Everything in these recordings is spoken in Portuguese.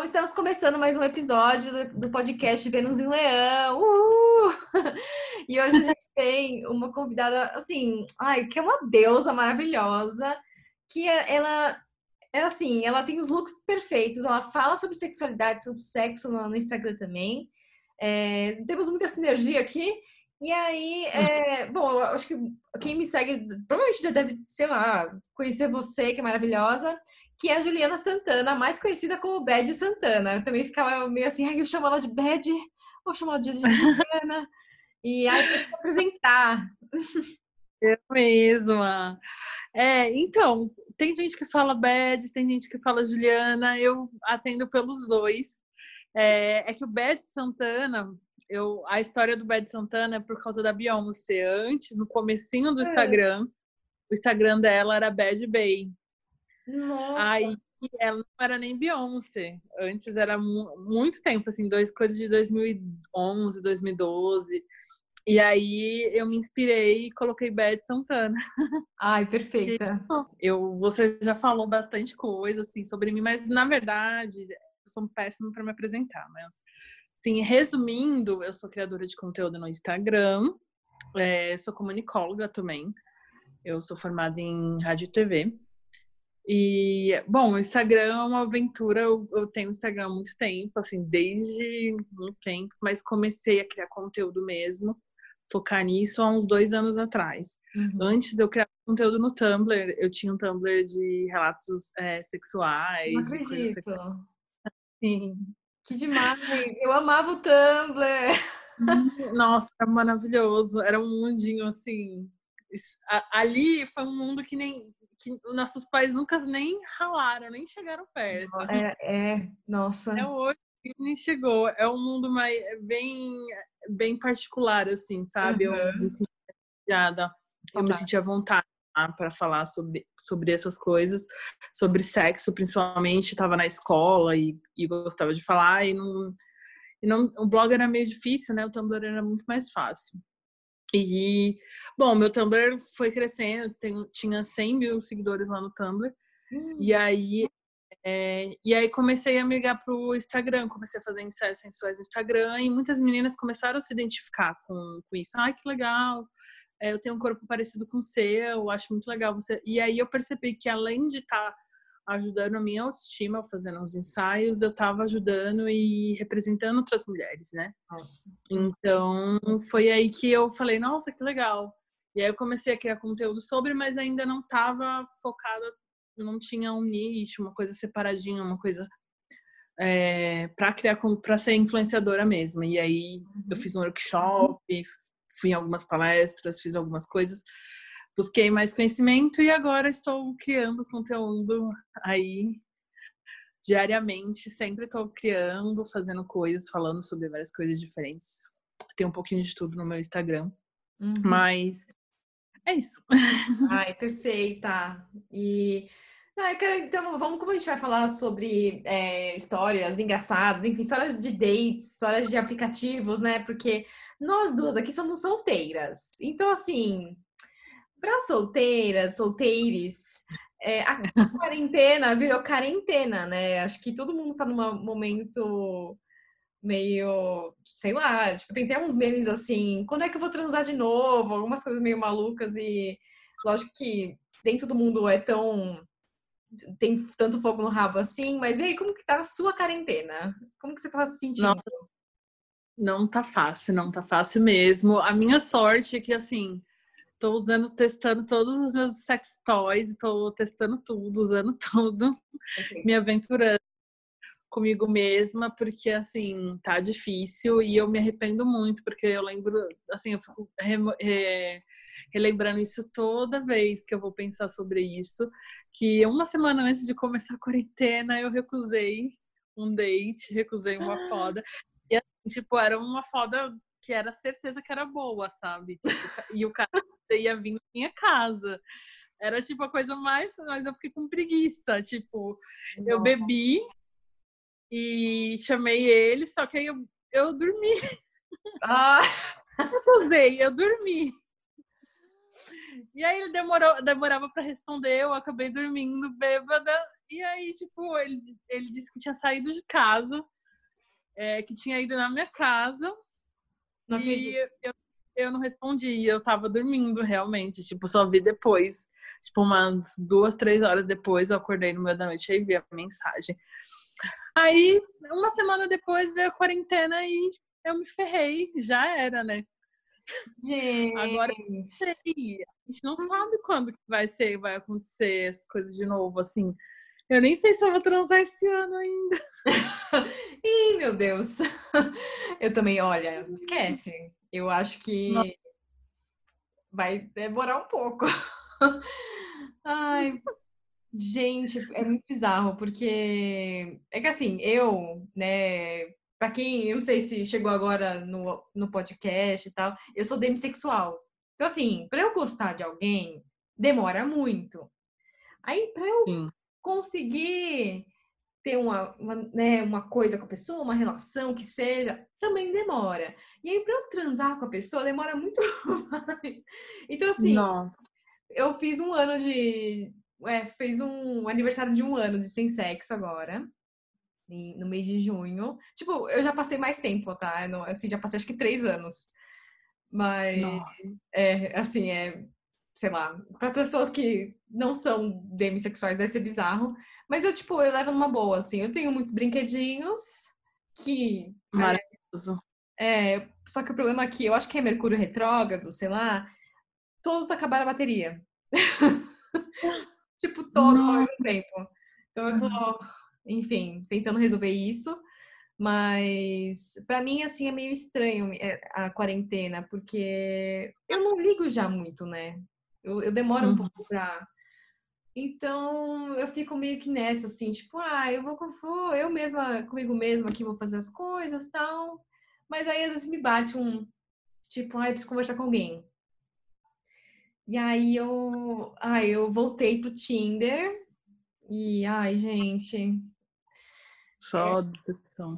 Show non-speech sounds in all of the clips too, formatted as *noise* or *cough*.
Então, estamos começando mais um episódio do podcast Vênus em Leão. Uhul! *laughs* E hoje a gente tem uma convidada, assim, ai, que é uma deusa maravilhosa, que é, ela é assim, ela tem os looks perfeitos, ela fala sobre sexualidade, sobre sexo no, no Instagram também. É, temos muita sinergia aqui. E aí, é, bom, eu acho que quem me segue provavelmente já deve, sei lá, conhecer você, que é maravilhosa que é a Juliana Santana, mais conhecida como Bad Santana. Eu também ficava meio assim, ai, eu chamo ela de Bad, vou chamar ela de Juliana. e aí, eu apresentar. Eu mesma. É, então, tem gente que fala Bad, tem gente que fala Juliana, eu atendo pelos dois. É, é que o Bad Santana, eu, a história do Bad Santana é por causa da Beyoncé. Antes, no comecinho do é. Instagram, o Instagram dela era Bad Bay. Nossa. Aí ela não era nem Beyoncé. Antes era mu muito tempo, assim, dois, coisas de 2011, 2012. E aí eu me inspirei e coloquei Beth Santana. Ai, *laughs* perfeita. Eu, você já falou bastante coisa assim sobre mim, mas na verdade eu sou péssima para me apresentar. Mas, sim, resumindo, eu sou criadora de conteúdo no Instagram, é, sou comunicóloga também. Eu sou formada em rádio e TV. E, bom, o Instagram é uma aventura. Eu, eu tenho Instagram há muito tempo, assim, desde muito tempo, mas comecei a criar conteúdo mesmo, focar nisso há uns dois anos atrás. Uhum. Antes eu criava conteúdo no Tumblr, eu tinha um Tumblr de relatos é, sexuais. Não acredito. Sexuais. Sim. Que demais! Eu amava o Tumblr! Nossa, era maravilhoso. Era um mundinho assim. Ali foi um mundo que nem que nossos pais nunca nem ralaram, nem chegaram perto. É, é nossa. É hoje que nem chegou. É um mundo mais bem, bem particular, assim, sabe? Uhum. Eu me senti eu me sentia à vontade para falar sobre, sobre essas coisas, sobre sexo, principalmente. Estava na escola e, e gostava de falar, e não, e não. O blog era meio difícil, né? O Tumblr era muito mais fácil. E, bom, meu Tumblr foi crescendo, tem, tinha 100 mil seguidores lá no Tumblr. Hum. E aí é, e aí comecei a migrar pro Instagram, comecei a fazer ensaios sensuais no Instagram e muitas meninas começaram a se identificar com, com isso. Ai, que legal, é, eu tenho um corpo parecido com o seu, acho muito legal você. E aí eu percebi que além de estar tá ajudando a minha autoestima, fazendo os ensaios, eu estava ajudando e representando outras mulheres, né? Nossa. Então, foi aí que eu falei, nossa, que legal. E aí eu comecei a criar conteúdo sobre, mas ainda não estava focada, não tinha um nicho, uma coisa separadinha, uma coisa é, para criar, para ser influenciadora mesmo. E aí uhum. eu fiz um workshop, fui em algumas palestras, fiz algumas coisas busquei mais conhecimento e agora estou criando conteúdo aí diariamente. Sempre estou criando, fazendo coisas, falando sobre várias coisas diferentes. Tem um pouquinho de tudo no meu Instagram. Uhum. Mas é isso. *laughs* Ai, perfeita. E ah, quero, então, vamos como a gente vai falar sobre é, histórias engraçadas, enfim, histórias de dates, histórias de aplicativos, né? Porque nós duas aqui somos solteiras. Então, assim, para solteiras, solteires, é, a *laughs* quarentena virou quarentena, né? Acho que todo mundo tá num momento meio, sei lá, tipo, tem até uns memes assim, quando é que eu vou transar de novo? Algumas coisas meio malucas e lógico que nem todo mundo é tão tem tanto fogo no rabo assim, mas e aí, como que tá a sua quarentena? Como que você tá se sentindo? Nossa, não tá fácil, não tá fácil mesmo. A minha sorte é que, assim, Tô usando, testando todos os meus sex toys, tô testando tudo, usando *laughs* tudo, okay. me aventurando comigo mesma, porque assim, tá difícil e eu me arrependo muito, porque eu lembro, assim, eu fico re, re, relembrando isso toda vez que eu vou pensar sobre isso, que uma semana antes de começar a quarentena eu recusei um date, recusei uma ah. foda. E assim, tipo, era uma foda que era certeza que era boa, sabe? Tipo, e o cara *laughs* ia vir na minha casa. Era tipo a coisa mais, mas eu fiquei com preguiça. Tipo, eu bebi e chamei ele, só que aí eu, eu dormi. Ah! *laughs* Eu usei, eu dormi. E aí ele demorou, demorava para responder, eu acabei dormindo bêbada E aí, tipo, ele, ele disse que tinha saído de casa, é, que tinha ido na minha casa. Não e eu, eu não respondi, eu tava dormindo realmente, tipo, só vi depois. Tipo, umas duas, três horas depois, eu acordei no meio da noite e vi a mensagem. Aí, uma semana depois, veio a quarentena e eu me ferrei, já era, né? Gente. Agora, sei, a gente não sabe quando que vai ser, vai acontecer as coisas de novo, assim. Eu nem sei se eu vou transar esse ano ainda. *laughs* Ih, meu Deus. *laughs* Eu também, olha, esquece. Eu acho que não. vai demorar um pouco. *laughs* Ai, gente, é muito bizarro, porque é que assim, eu, né, para quem, eu não sei se chegou agora no, no podcast e tal, eu sou demissexual. Então, assim, para eu gostar de alguém, demora muito. Aí, para eu Sim. conseguir ter uma, uma, né, uma coisa com a pessoa, uma relação que seja, também demora. E aí, para eu transar com a pessoa, demora muito *laughs* mais. Então, assim, Nossa. eu fiz um ano de. É, fez um aniversário de um ano de sem sexo agora. No mês de junho. Tipo, eu já passei mais tempo, tá? Eu não, assim, já passei acho que três anos. Mas, Nossa. é, assim, é sei lá, para pessoas que não são demissexuais deve ser bizarro, mas eu, tipo, eu levo numa boa, assim, eu tenho muitos brinquedinhos que... Maravilhoso. É, só que o problema aqui, eu acho que é Mercúrio retrógrado, sei lá, todos acabaram a bateria. *laughs* tipo, todo ao mesmo tempo. Então eu tô, enfim, tentando resolver isso. Mas para mim assim é meio estranho é, a quarentena, porque eu não ligo já muito, né? Eu, eu demoro uhum. um pouco pra. Então eu fico meio que nessa, assim, tipo, ah, eu vou, vou eu mesma, comigo mesma aqui vou fazer as coisas tal. Mas aí às vezes me bate um, tipo, ah, eu preciso conversar com alguém. E aí eu, ah, eu voltei pro Tinder e, ai, gente. Só é, decepção.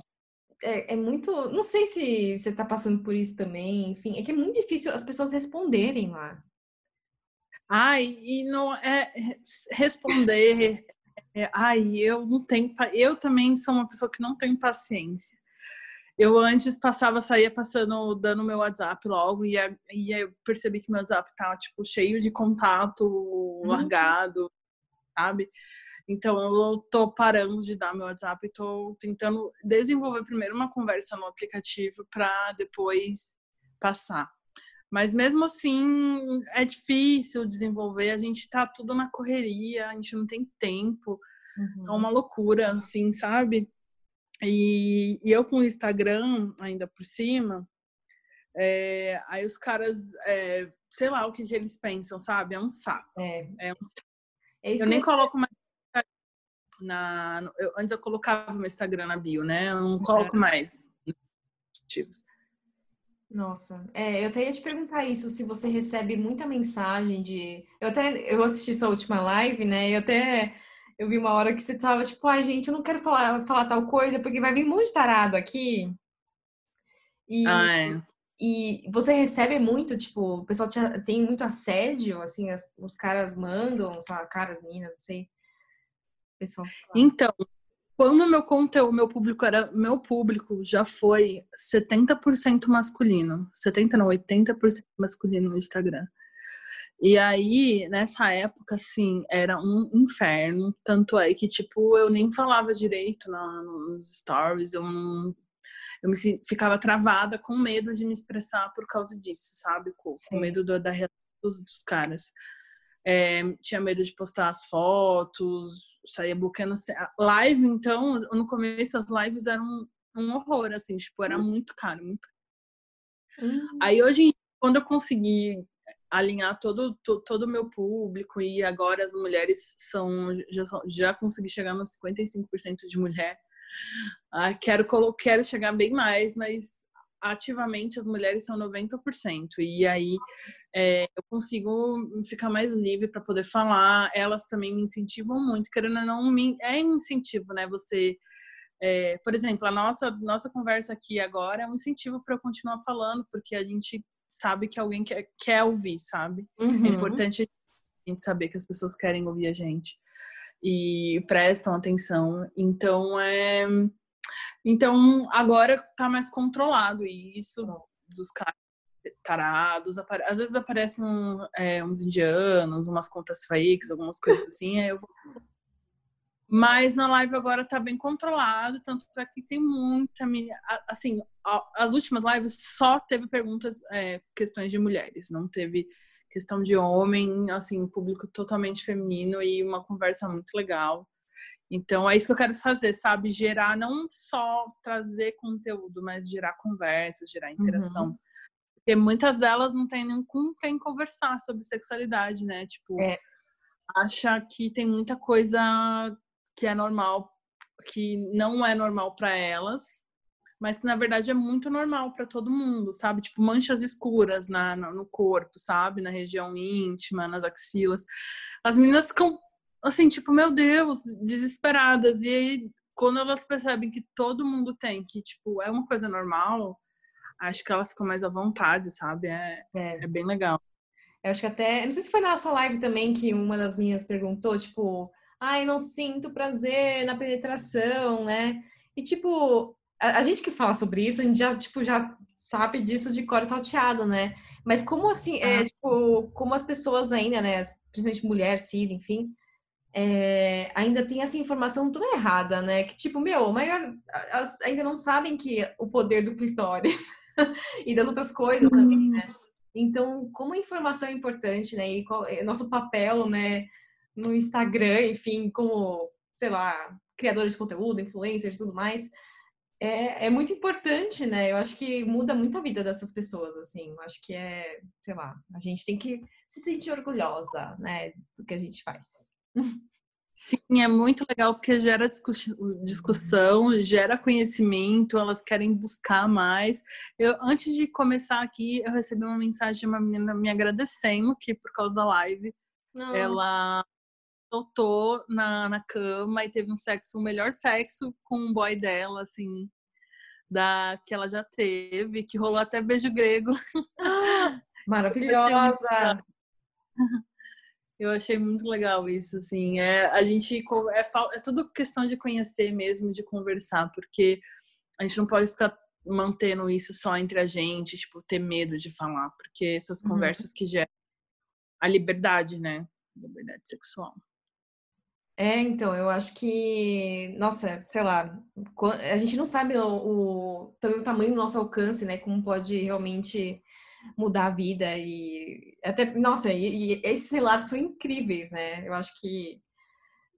É, é, muito. Não sei se você tá passando por isso também, enfim, é que é muito difícil as pessoas responderem lá. Ai, e não é responder. É, ai, eu não tenho. Eu também sou uma pessoa que não tem paciência. Eu antes passava, saía passando, dando meu WhatsApp logo, e, e eu percebi que meu WhatsApp tá, tipo, cheio de contato uhum. largado, sabe? Então eu tô parando de dar meu WhatsApp e tô tentando desenvolver primeiro uma conversa no aplicativo para depois passar. Mas mesmo assim, é difícil desenvolver, a gente tá tudo na correria, a gente não tem tempo. Uhum. É uma loucura, assim, sabe? E, e, eu com o Instagram ainda por cima, é, aí os caras, é, sei lá o que, que, eles pensam, sabe? É um saco. É, é um saco. É eu nem coloco mais na. Eu, antes eu colocava meu Instagram na bio, né? Eu não coloco mais. Nossa, é, eu até ia te perguntar isso, se você recebe muita mensagem de. Eu até eu assisti sua última live, né? Eu até eu vi uma hora que você tava tipo, ai, gente, eu não quero falar, falar tal coisa, porque vai vir muito tarado aqui. E, ai. e você recebe muito, tipo, o pessoal te, tem muito assédio, assim, as, os caras mandam, sei lá, caras, meninas, não sei. Pessoal. Então, quando meu conteúdo, meu público era, meu público já foi 70% masculino, 70 não, 80% masculino no Instagram. E aí, nessa época, assim, era um inferno, tanto é que, tipo, eu nem falava direito na, nos stories, eu não eu me ficava travada com medo de me expressar por causa disso, sabe? Com, com medo do, da reação dos, dos caras. É, tinha medo de postar as fotos, saía bloqueando. Live, então, no começo as lives eram um horror, assim, tipo, era hum. muito caro, muito Hum. Aí hoje, quando eu consegui alinhar todo todo o meu público e agora as mulheres são já, já consegui chegar nos 55% de mulher. Ah, quero quero chegar bem mais, mas ativamente as mulheres são 90%. E aí é, eu consigo ficar mais livre para poder falar. Elas também me incentivam muito, querendo ou não, me, é incentivo, né? Você, é, por exemplo, a nossa, nossa conversa aqui agora é um incentivo para eu continuar falando, porque a gente sabe que alguém quer, quer ouvir, sabe? É uhum. É importante a gente saber que as pessoas querem ouvir a gente. e prestam atenção. Então é então agora tá mais controlado e isso dos caras tarados, às vezes aparecem um, é, uns indianos, umas contas fakes, algumas coisas assim, aí eu vou mas na live agora tá bem controlado, tanto é que tem muita. Assim, as últimas lives só teve perguntas, é, questões de mulheres, não teve questão de homem, assim, público totalmente feminino e uma conversa muito legal. Então é isso que eu quero fazer, sabe? Gerar, não só trazer conteúdo, mas gerar conversa, gerar interação. Uhum. Porque muitas delas não tem nem com quem conversar sobre sexualidade, né? Tipo, é. acha que tem muita coisa que é normal, que não é normal para elas, mas que na verdade é muito normal para todo mundo, sabe? Tipo manchas escuras na, no corpo, sabe? Na região íntima, nas axilas. As meninas ficam assim, tipo, meu Deus, desesperadas. E aí, quando elas percebem que todo mundo tem, que tipo, é uma coisa normal, acho que elas ficam mais à vontade, sabe? É, é. é bem legal. Eu acho que até. Não sei se foi na sua live também que uma das minhas perguntou, tipo, ai, não sinto prazer na penetração, né? E tipo, a, a, gente que fala sobre isso, a gente já, tipo, já sabe disso de cor salteado, né? Mas como assim, é, tipo, como as pessoas ainda, né, principalmente mulher, cis, enfim, é, ainda tem essa informação tão errada, né? Que tipo, meu, maior, ainda não sabem que o poder do clitóris *laughs* e das outras coisas também, né? Então, como a informação é importante, né? E qual é nosso papel, né? no Instagram, enfim, como, sei lá, criadores de conteúdo, influencers e tudo mais, é, é muito importante, né? Eu acho que muda muito a vida dessas pessoas, assim. Eu acho que é, sei lá, a gente tem que se sentir orgulhosa, né, do que a gente faz. Sim, é muito legal porque gera discussão, gera conhecimento, elas querem buscar mais. Eu, antes de começar aqui, eu recebi uma mensagem de uma menina me agradecendo que por causa da live, ah. ela soltou na, na cama e teve um sexo, o melhor sexo com um boy dela, assim, da que ela já teve, que rolou até beijo grego. *laughs* Maravilhosa! Eu achei muito legal isso, assim. É, a gente é, é tudo questão de conhecer mesmo, de conversar, porque a gente não pode ficar mantendo isso só entre a gente, tipo, ter medo de falar, porque essas uhum. conversas que geram a liberdade, né? Liberdade sexual. É, então, eu acho que, nossa, sei lá, a gente não sabe o, o, também o tamanho do nosso alcance, né? Como pode realmente mudar a vida e até, nossa, e, e esses relatos são incríveis, né? Eu acho que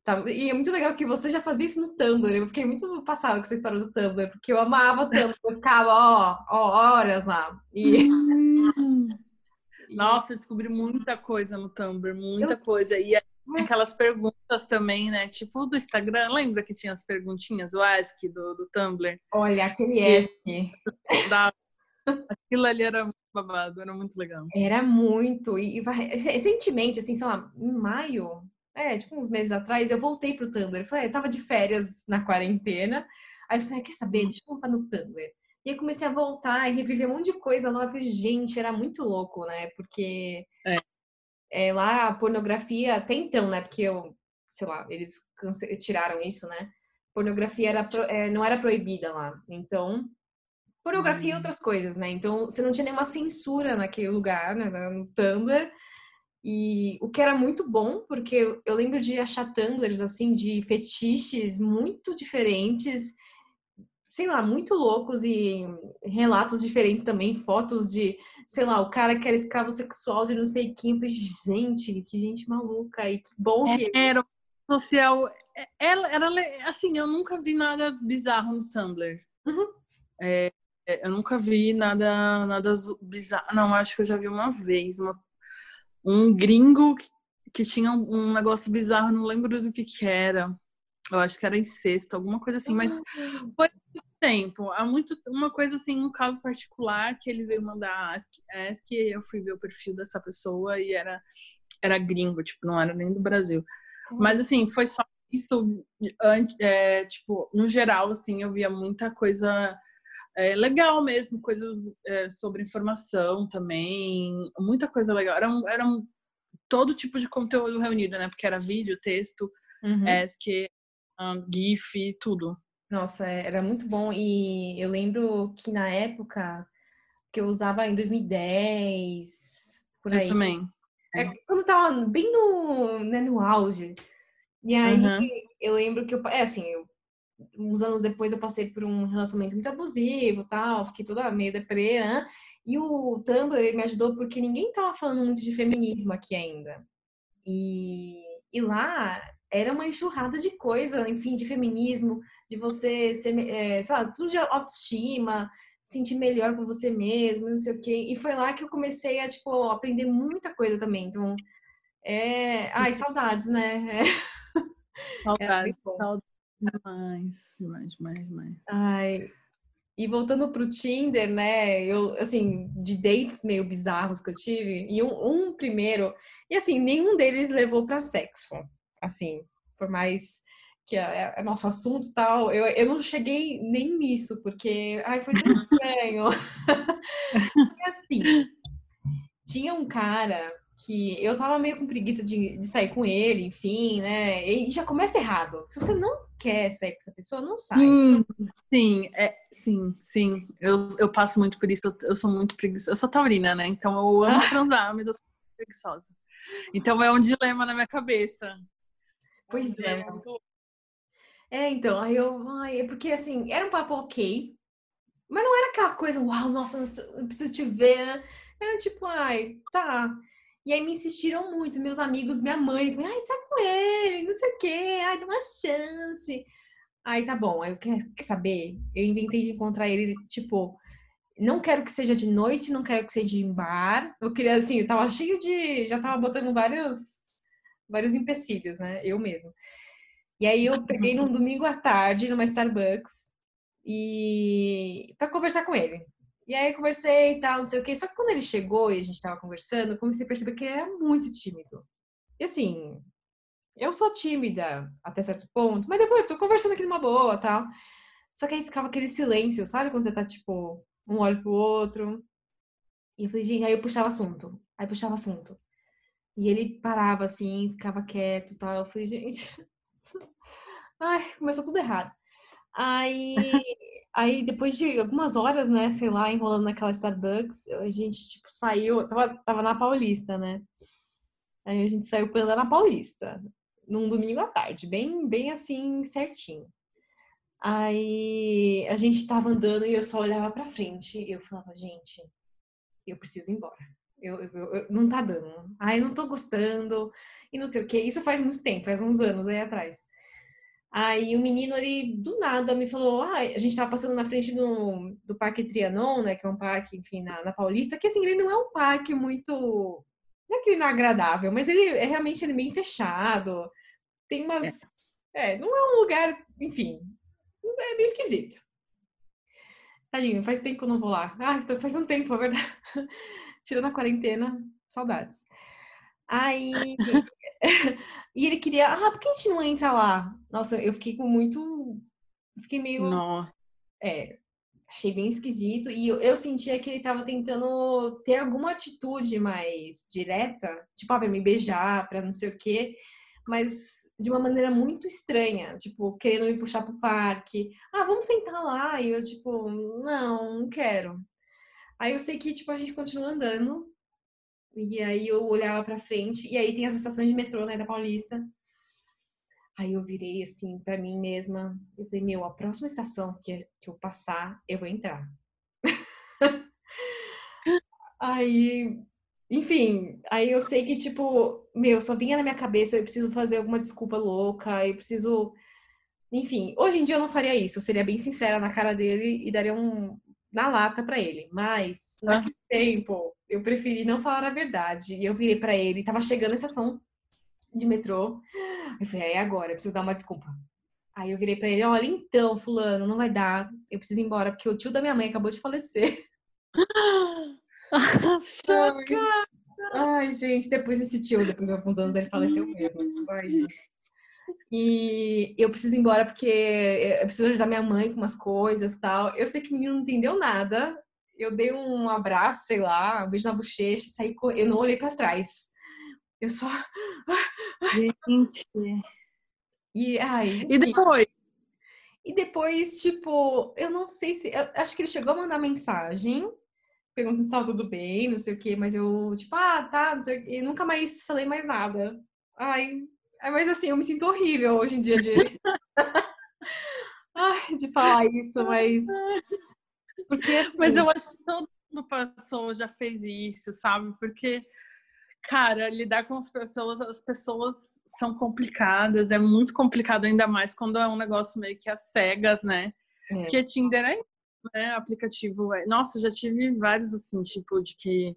Tá, e é muito legal que você já fazia isso no Tumblr. Eu fiquei muito passada com essa história do Tumblr, porque eu amava o Tumblr, eu ficava, ó, ó, horas lá. E... Hum. *laughs* Nossa, eu descobri muita coisa no Tumblr, muita eu... coisa. E aquelas perguntas também, né? Tipo do Instagram, lembra que tinha as perguntinhas, o Ask do, do Tumblr? Olha, aquele que... Aquilo ali era babado, era muito legal. Era muito. E, recentemente, assim, sei lá, em maio, é, tipo uns meses atrás, eu voltei pro Tumblr. Eu falei, eu tava de férias na quarentena. Aí eu falei, quer saber? Deixa eu voltar no Tumblr. E aí comecei a voltar e reviver um monte de coisa nova. Gente, era muito louco, né? Porque é é, lá a pornografia, até então, né? Porque eu, sei lá, eles tiraram isso, né? Pornografia era, é, não era proibida lá. Então, pornografia e hum. outras coisas, né? Então, você não tinha nenhuma censura naquele lugar, né? No Tumblr. E o que era muito bom, porque eu, lembro de achar Tumblrs, assim, de fetiches muito diferentes sei lá, muito loucos e relatos diferentes também, fotos de, sei lá, o cara que era escravo sexual de não sei quem. Falei, gente, que gente maluca e que bom que. Era social. Ela era assim, eu nunca vi nada bizarro no Tumblr. Uhum. É, eu nunca vi nada, nada bizarro. Não, acho que eu já vi uma vez uma, um gringo que, que tinha um negócio bizarro, não lembro do que que era. Eu acho que era incesto, alguma coisa assim, mas ah. foi muito tempo. Há muito uma coisa assim, um caso particular que ele veio mandar ask, ask eu fui ver o perfil dessa pessoa e era era gringo, tipo, não era nem do Brasil. Uhum. Mas assim, foi só isso é, tipo, no geral assim, eu via muita coisa é, legal mesmo, coisas é, sobre informação também, muita coisa legal. Era, um, era um, todo tipo de conteúdo reunido, né? Porque era vídeo, texto, uhum. ESC, um, GIF, tudo. Nossa, é, era muito bom. E eu lembro que na época que eu usava em 2010, por aí. Eu também. É, quando tava bem no, né, no auge. E aí uhum. eu lembro que eu. É assim, uns anos depois eu passei por um relacionamento muito abusivo tal, fiquei toda meio deprê, né? E o Tumblr me ajudou porque ninguém tava falando muito de feminismo aqui ainda. E, e lá era uma enxurrada de coisa, enfim, de feminismo, de você ser, é, sei lá, tudo de autoestima, sentir melhor com você mesmo, não sei o quê. E foi lá que eu comecei a, tipo, aprender muita coisa também. Então, é... Ai, saudades, né? *laughs* É... Saudades, saudades demais, demais, demais, demais. Ai, e voltando pro Tinder, né? Eu, assim, de dates meio bizarros que eu tive, e um, um primeiro, e assim, nenhum deles levou para sexo. Assim, por mais que é, é, nosso assunto tal, eu, eu não cheguei nem nisso, porque ai, foi tão *laughs* estranho. *laughs* e assim, tinha um cara que eu tava meio com preguiça de, de, sair com ele, enfim, né? E já começa errado. Se você não quer sair com essa pessoa, não sai. Sim, sim, é, sim, sim. Eu, eu passo muito por isso, eu, eu sou muito preguiçosa. Eu sou taurina, né? Então eu amo transar, mas eu sou preguiçosa. Então é um dilema na minha cabeça. Pois é. é. Muito... É, então, aí eu. Ai, é porque assim, era um papo ok, mas não era aquela coisa, uau, nossa, eu preciso te ver. Né? Era tipo, ai, tá. E aí me insistiram muito, meus amigos, minha mãe, ai, sai com ele, não sei o quê, ai, dá uma chance. Aí tá bom, eu quero saber, eu inventei de encontrar ele, tipo, não quero que seja de noite, não quero que seja em bar. Eu queria, assim, eu tava cheio de. Já tava botando vários, vários empecilhos, né? Eu mesmo. E aí eu peguei num domingo à tarde, numa Starbucks, e para conversar com ele. E aí conversei e tal, não sei o quê. Só que quando ele chegou e a gente tava conversando, comecei a perceber que ele era muito tímido. E assim, eu sou tímida até certo ponto, mas depois eu tô conversando aqui numa boa tal. Só que aí ficava aquele silêncio, sabe? Quando você tá, tipo, um olho pro outro. E eu falei, gente, aí eu puxava assunto. Aí puxava assunto. E ele parava assim, ficava quieto e tal. Eu falei, gente. *laughs* Ai, começou tudo errado. Aí Aí, depois de algumas horas, né, sei lá, enrolando naquela Starbucks, a gente, tipo, saiu, tava, tava na Paulista, né? Aí a gente saiu pra andar na Paulista, num domingo à tarde, bem, bem assim, certinho. Aí a gente tava andando e eu só olhava pra frente e eu falava, gente, eu preciso ir embora. Eu, eu, eu, não tá dando. Ai, não tô gostando e não sei o que. Isso faz muito tempo, faz uns anos aí atrás. Aí o menino, ele do nada me falou: ah, a gente tava passando na frente do, do Parque Trianon, né? Que é um parque, enfim, na, na Paulista, que assim, ele não é um parque muito. Não é que ele não é agradável, mas ele é realmente ele é bem fechado. Tem umas. É. é, não é um lugar, enfim, é meio esquisito. Tadinho, faz tempo que eu não vou lá. Ah, faz um tempo, é verdade. *laughs* Tirando a quarentena, saudades. Aí *laughs* e ele queria, ah, por que a gente não entra lá? Nossa, eu fiquei com muito. Fiquei meio. Nossa. É, achei bem esquisito. E eu, eu sentia que ele tava tentando ter alguma atitude mais direta, tipo, ah, pra me beijar, pra não sei o quê, mas de uma maneira muito estranha, tipo, querendo me puxar pro parque. Ah, vamos sentar lá. E eu, tipo, não, não quero. Aí eu sei que, tipo, a gente continua andando e aí eu olhava para frente, e aí tem as estações de metrô, né, da Paulista. Aí eu virei assim para mim mesma, eu falei, meu, a próxima estação que, que eu passar, eu vou entrar. *laughs* aí, enfim, aí eu sei que, tipo, meu, só vinha na minha cabeça, eu preciso fazer alguma desculpa louca, eu preciso. Enfim, hoje em dia eu não faria isso, eu seria bem sincera na cara dele e daria um, na lata para ele. Mas ah. Tempo eu preferi não falar a verdade. E eu virei para ele, tava chegando a estação de metrô. Eu falei, é agora, eu preciso dar uma desculpa. Aí eu virei para ele, olha, então, fulano, não vai dar. Eu preciso ir embora porque o tio da minha mãe acabou de falecer. *laughs* Chocada! Ai, gente, depois desse tio, depois de alguns anos, ele faleceu mesmo. Ai. E eu preciso ir embora porque eu preciso ajudar minha mãe com umas coisas tal. Eu sei que o menino não entendeu nada. Eu dei um abraço, sei lá, um beijo na bochecha, saí cor... eu não olhei para trás. Eu só Gente, *laughs* E, ai, e depois? E depois, tipo, eu não sei se. acho que ele chegou a mandar mensagem perguntando se estava tudo bem, não sei o quê, mas eu, tipo, ah, tá, não sei o quê. E nunca mais falei mais nada. Ai, mas assim, eu me sinto horrível hoje em dia de. *laughs* Ai, de falar isso, mas. *laughs* Porque. *laughs* Mas eu acho que todo mundo passou, já fez isso, sabe? Porque, cara, lidar com as pessoas, as pessoas são complicadas, é muito complicado, ainda mais quando é um negócio meio que às cegas, né? É. Porque Tinder é né? Aplicativo. É... Nossa, já tive vários assim, tipo, de que.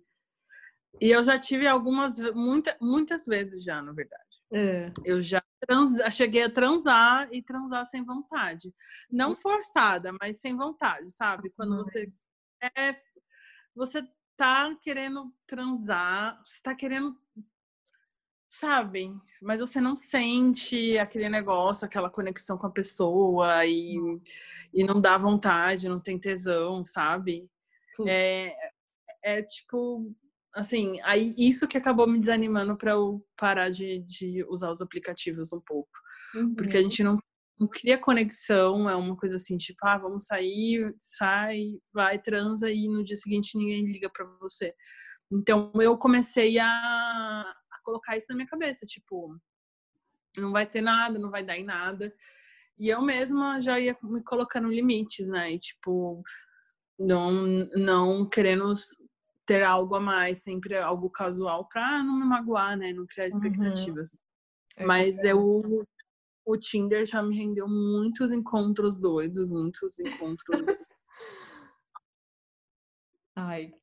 E eu já tive algumas, muita, muitas vezes já, na verdade. É. Eu já trans, cheguei a transar e transar sem vontade. Não forçada, mas sem vontade, sabe? Quando uhum. você é, você tá querendo transar, você tá querendo sabe? Mas você não sente aquele negócio, aquela conexão com a pessoa e, e não dá vontade, não tem tesão, sabe? É, é tipo, assim, aí isso que acabou me desanimando para eu parar de, de usar os aplicativos um pouco. Uhum. Porque a gente não, não cria conexão, é uma coisa assim, tipo, ah, vamos sair, sai, vai, transa e no dia seguinte ninguém liga para você. Então eu comecei a, colocar isso na minha cabeça, tipo, não vai ter nada, não vai dar em nada. E eu mesma já ia me colocando limites, né? E, tipo, não, não querendo ter algo a mais, sempre algo casual pra não me magoar, né? Não criar uhum. expectativas. Uhum. Mas eu o Tinder já me rendeu muitos encontros doidos, muitos encontros. *laughs* Ai.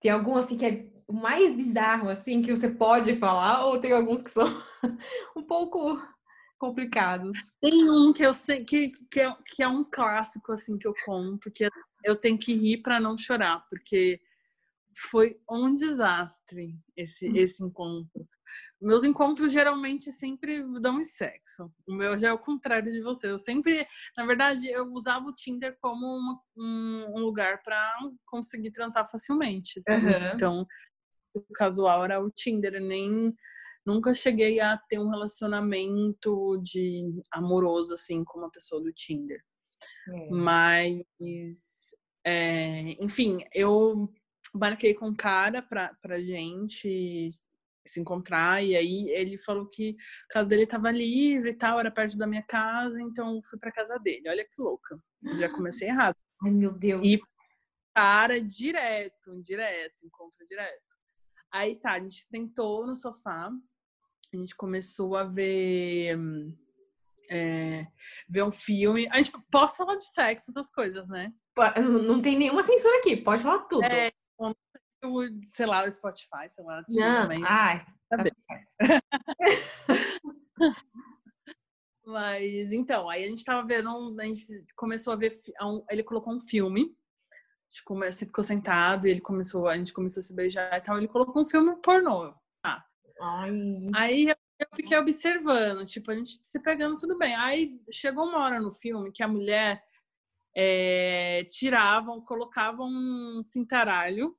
Tem algum assim que é o mais bizarro, assim, que você pode falar, ou tem alguns que são *laughs* um pouco complicados? Tem um que eu sei que, que, é, que é um clássico, assim, que eu conto, que eu tenho que rir para não chorar, porque foi um desastre esse, hum. esse encontro. Meus encontros geralmente sempre dão sexo. O meu já é o contrário de você. Eu sempre, na verdade, eu usava o Tinder como uma, um, um, lugar para conseguir transar facilmente. Uhum. Então, casual era o Tinder, nem nunca cheguei a ter um relacionamento de amoroso assim com uma pessoa do Tinder. É. Mas é, enfim, eu marquei com um cara pra, pra gente se encontrar e aí ele falou que a casa dele estava livre e tal, era perto da minha casa, então fui para casa dele. Olha que louca. Já comecei errado. Ai, meu Deus. E cara direto, direto, encontro direto. Aí tá, a gente sentou no sofá, a gente começou a ver. É, ver um filme. A gente posso falar de sexo, essas coisas, né? Não tem nenhuma censura aqui, pode falar tudo. É, sei lá, o Spotify, sei lá. Não, mas... ai, tá *laughs* mas então, aí a gente tava vendo, a gente começou a ver, ele colocou um filme gente começa, ficou sentado e ele começou, a gente começou a se beijar e tal. Ele colocou um filme pornô. Ah. Aí eu fiquei observando, tipo, a gente se pegando tudo bem. Aí chegou uma hora no filme que a mulher é, tiravam, colocavam um cintaralho.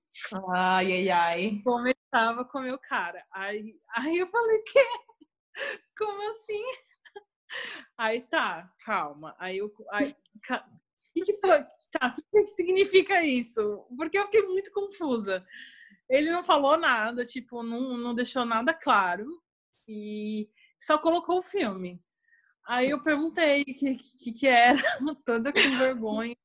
Ai, ai, ai. Começava a comer o cara. Aí, aí eu falei, que? Como assim? Aí tá, calma. Aí eu. Aí, o que, que foi? Tá, o que significa isso? Porque eu fiquei muito confusa. Ele não falou nada, tipo, não, não deixou nada claro e só colocou o filme. Aí eu perguntei o que, que, que era, *laughs* toda com vergonha,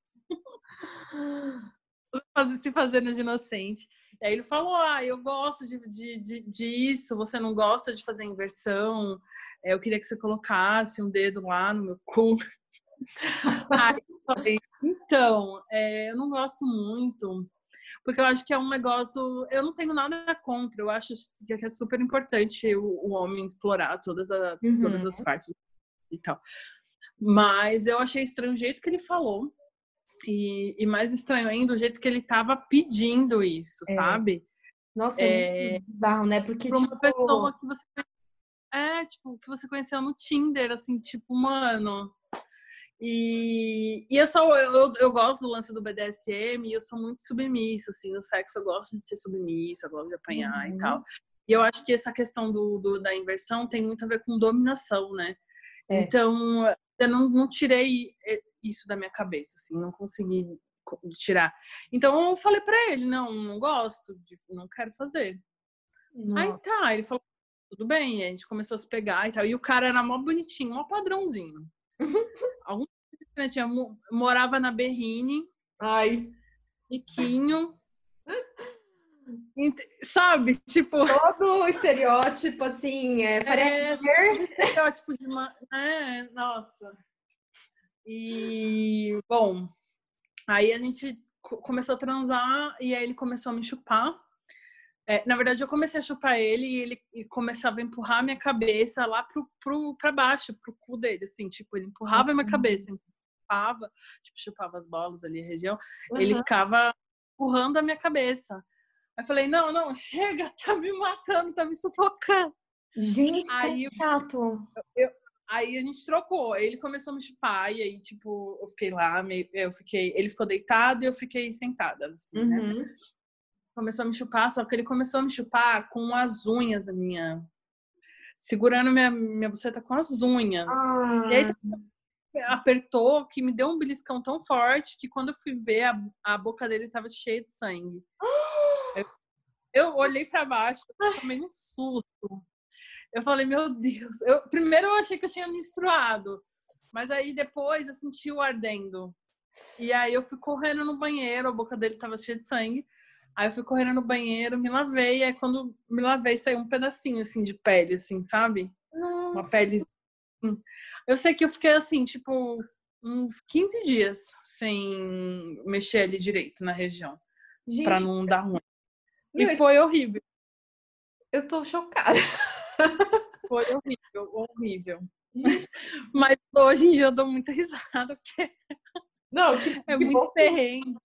se fazendo de inocente. E aí ele falou: Ah, eu gosto de, de, de, disso, você não gosta de fazer inversão, é, eu queria que você colocasse um dedo lá no meu cu. *laughs* aí eu falei: então, é, eu não gosto muito, porque eu acho que é um negócio. Eu não tenho nada contra, eu acho que é super importante o, o homem explorar todas, a, uhum. todas as partes e tal. Mas eu achei estranho o jeito que ele falou. E, e mais estranho ainda o jeito que ele tava pedindo isso, é. sabe? Nossa, é, é bizarro, né? Porque tipo... uma pessoa que você é, tipo, que você conheceu no Tinder, assim, tipo, mano, e, e eu, sou, eu, eu gosto do lance do BDSM e eu sou muito submissa, assim, no sexo eu gosto de ser submissa, gosto de apanhar uhum. e tal. E eu acho que essa questão do, do, da inversão tem muito a ver com dominação, né? É. Então, eu não, não tirei isso da minha cabeça, assim, não consegui tirar. Então eu falei para ele, não, não gosto, de, não quero fazer. Nossa. Aí tá, ele falou, tudo bem, a gente começou a se pegar e tal. E o cara era mó bonitinho, mó padrãozinho. *laughs* Algum né, tinha, morava na Berrine. Ai. Riquinho. *laughs* Sabe, tipo. *laughs* Todo estereótipo, assim, é. é *laughs* estereótipo de. Uma, é, nossa. E, bom, aí a gente começou a transar e aí ele começou a me chupar. É, na verdade, eu comecei a chupar ele e ele e começava a empurrar a minha cabeça lá pro, pro, pra baixo, pro cu dele, assim, tipo, ele empurrava a minha cabeça, empurrava, tipo, chupava as bolas ali, a região, uhum. ele ficava empurrando a minha cabeça. Aí eu falei, não, não, chega, *laughs* tá me matando, tá me sufocando. Gente, aí, que chato. Eu, Aí a gente trocou. Ele começou a me chupar e aí, tipo, eu fiquei lá, meio, eu fiquei, ele ficou deitado e eu fiquei sentada, assim, né? uhum. né? Começou a me chupar, só que ele começou a me chupar com as unhas da minha segurando minha minha buceta com as unhas. Ah. E aí apertou que me deu um beliscão tão forte que quando eu fui ver a, a boca dele tava cheia de sangue. *gasps* eu, eu olhei para baixo, eu tomei um susto. Eu falei, meu Deus. Eu, primeiro eu achei que eu tinha menstruado, mas aí depois eu senti o ardendo. E aí eu fui correndo no banheiro, a boca dele tava cheia de sangue. Aí eu fui correndo no banheiro, me lavei, aí quando me lavei saiu um pedacinho assim de pele, assim, sabe? Nossa. Uma pele. Eu sei que eu fiquei assim, tipo, uns 15 dias sem mexer ali direito na região. para não dar ruim. Meu, e foi horrível. Eu tô chocada. *laughs* Foi horrível, horrível. *laughs* Mas hoje em dia eu dou muita risada, porque não, que, *laughs* é que muito bom. perrengue.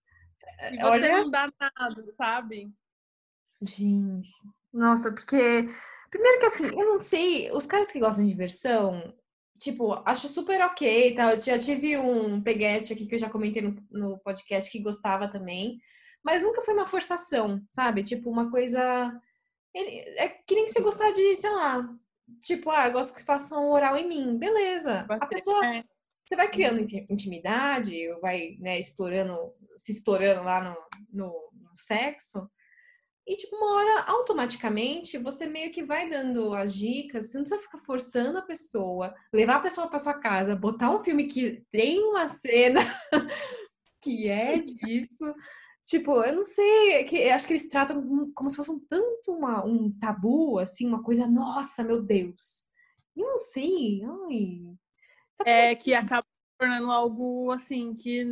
E você Olha... não dá nada, sabe? Gente, nossa, porque. Primeiro que assim, eu não sei, os caras que gostam de diversão, tipo, acho super ok, tá? Eu já tive um peguete aqui que eu já comentei no, no podcast que gostava também, mas nunca foi uma forçação, sabe? Tipo, uma coisa ele, é que nem você gostar de, sei lá, tipo, ah, eu gosto que façam oral em mim. Beleza. A pessoa. É. Você vai criando intimidade, vai, né, explorando, se explorando lá no, no, no sexo. E, tipo, uma hora, automaticamente, você meio que vai dando as dicas. Você não precisa ficar forçando a pessoa, levar a pessoa para sua casa, botar um filme que tem uma cena *laughs* que é disso. Tipo, eu não sei, que, acho que eles tratam como se fosse um tanto uma, um tabu, assim, uma coisa, nossa, meu Deus. Eu não sei, ai. Tá é que acaba tornando algo assim que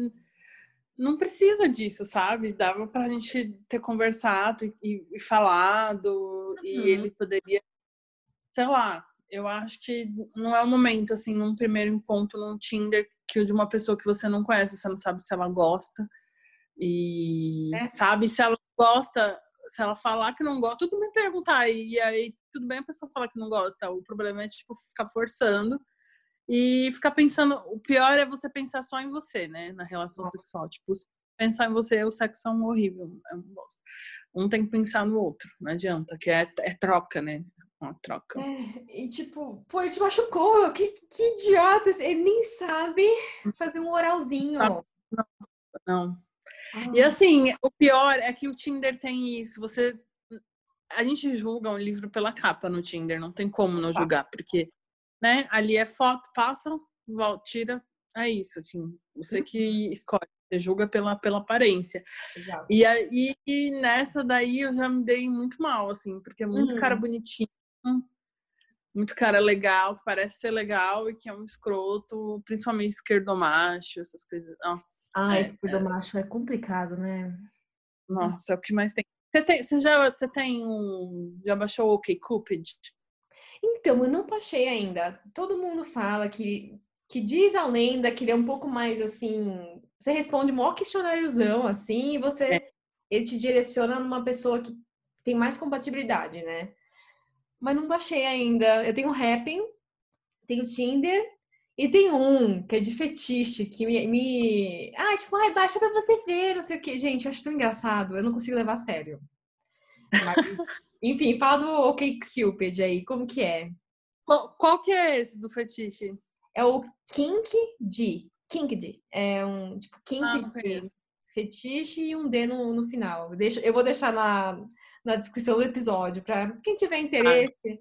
não precisa disso, sabe? Dava pra gente ter conversado e, e falado, uhum. e ele poderia, sei lá, eu acho que não é o momento, assim, num primeiro encontro num Tinder, que de uma pessoa que você não conhece, você não sabe se ela gosta e é. sabe se ela gosta, se ela falar que não gosta, tudo bem perguntar. E aí, tudo bem a pessoa falar que não gosta. O problema é, tipo, ficar forçando e ficar pensando. O pior é você pensar só em você, né? Na relação sexual. Tipo, pensar em você, o sexo é um horrível. É um, um tem que pensar no outro, não adianta, que é, é troca, né? Uma troca. É, e tipo, pô, ele te machucou, que, que idiota, ele nem sabe fazer um oralzinho. Não, não. E assim, o pior é que o Tinder tem isso. Você. A gente julga um livro pela capa no Tinder, não tem como não tá. julgar, porque né, ali é foto, passa, volta, tira, é isso, assim. Você que uhum. escolhe, você julga pela, pela aparência. Exato. E aí e nessa daí eu já me dei muito mal, assim, porque é muito uhum. cara bonitinho muito cara legal, que parece ser legal e que é um escroto, principalmente esquerdomacho, essas coisas. Nossa. Ah, é, esquerdomacho é. é complicado, né? Nossa, é o que mais tem. Você, tem, você já você tem um. Já baixou o OK Cupid? Então, eu não baixei ainda. Todo mundo fala que, que diz a lenda que ele é um pouco mais assim. Você responde um questionáriozão, assim, e você. É. Ele te direciona numa pessoa que tem mais compatibilidade, né? Mas não baixei ainda. Eu tenho o Happn, tenho o Tinder e tem um que é de fetiche, que me. me... Ah, tipo, ai, baixa pra você ver, não sei o quê. Gente, eu acho tão engraçado, eu não consigo levar a sério. Mas, *laughs* enfim, fala do OK Cupid aí, como que é? Qual, qual, que é esse do fetiche? É o Kink D. Kink D. É um tipo Kink Ah, D. Fetiche e um D no, no final. Deixa, eu vou deixar na, na descrição do episódio para quem tiver interesse.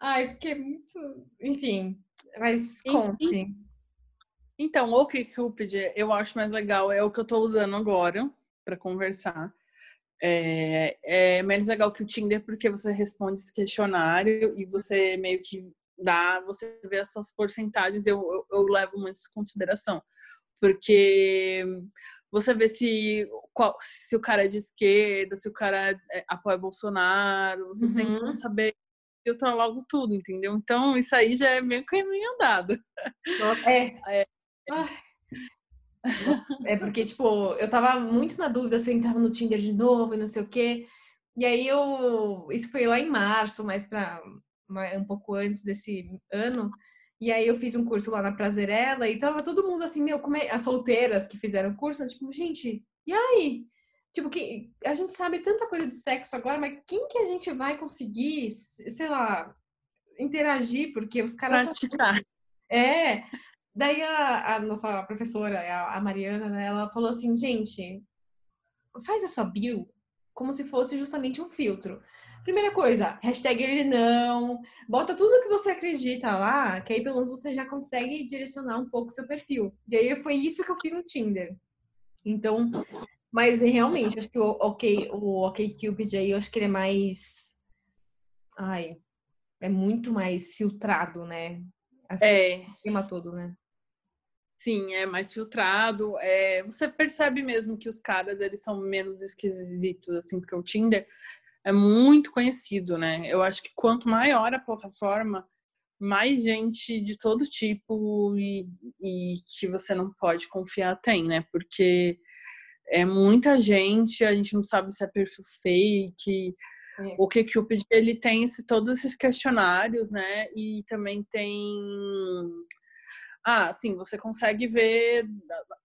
Ai, porque é muito. Enfim, mas E- conte. Então, o OkCupid eu acho mais legal, é o que eu tô usando agora para conversar. É, é mais legal que o Tinder porque você responde esse questionário e você meio que dá, você vê as suas porcentagens, eu, eu, eu levo muito isso em consideração. Porque você vê se, qual, se o cara é de esquerda, se o cara é- apoia Bolsonaro, você tem Uhum. como saber filtrar logo tudo, entendeu? Então, isso aí já é meio caminho andado. Nossa, é. *laughs* É. É porque, tipo, eu tava muito na dúvida se eu entrava no Tinder de novo e não sei o quê. E aí eu. Isso foi lá em março, mais pra. um pouco antes desse ano. E aí eu fiz um curso lá na Prazerela e tava todo mundo assim, meu, como é... as solteiras que fizeram o curso, tipo, gente, e aí? Tipo, que a gente sabe tanta coisa de sexo agora, mas quem que a gente vai conseguir, sei lá, interagir? Porque os caras só Praticar. é. Daí a, a nossa professora, a, a Mariana, né, ela falou assim, gente, faz a sua bio como se fosse justamente um filtro. Primeira coisa, hashtag ele não, bota tudo que você acredita lá, que aí pelo menos você já consegue direcionar um pouco o seu perfil. E aí foi isso que eu fiz no Tinder. Então, mas realmente, acho que o OK, o OkCupid aí, eu acho que ele é mais... Ai, é muito mais filtrado, né? Assim, É, o esquema todo, né? sim, é mais filtrado. É, você percebe mesmo que os caras eles são menos esquisitos, assim, porque o Tinder é muito conhecido, né? Eu acho que quanto maior a plataforma, mais gente de todo tipo e, e que você não pode confiar tem, né? Porque é muita gente, a gente não sabe se é perfil fake. É. O que Cupid ele tem esse, todos esses questionários, né? E também tem ah, sim, você consegue ver.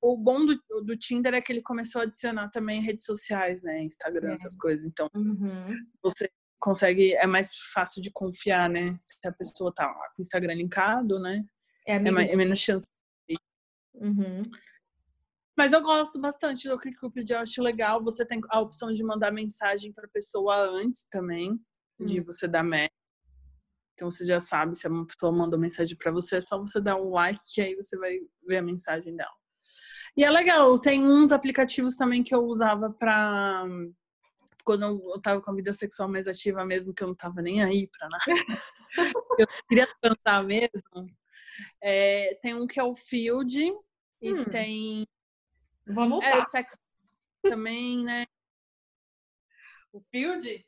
O bom do, do Tinder é que ele começou a adicionar também redes sociais, né? Instagram, É. essas coisas. Então, Uhum. você consegue. É mais fácil de confiar, né? Se a pessoa tá lá com o Instagram linkado, né? É, É, mais, é menos chance. Uhum. Mas eu gosto bastante do Cupid, eu acho legal. Você tem a opção de mandar mensagem pra pessoa antes também, de Hum. você dar match. Então você já sabe se uma pessoa mandou mensagem pra você, é só você dar um like que aí você vai ver a mensagem dela. E é legal, tem uns aplicativos também que eu usava pra quando eu tava com a vida sexual mais ativa mesmo, que eu não tava nem aí pra nada. *laughs* eu queria transar mesmo. É, tem um que é o Field e Hum. tem Vou anotar. é, sexo também, né? O Field?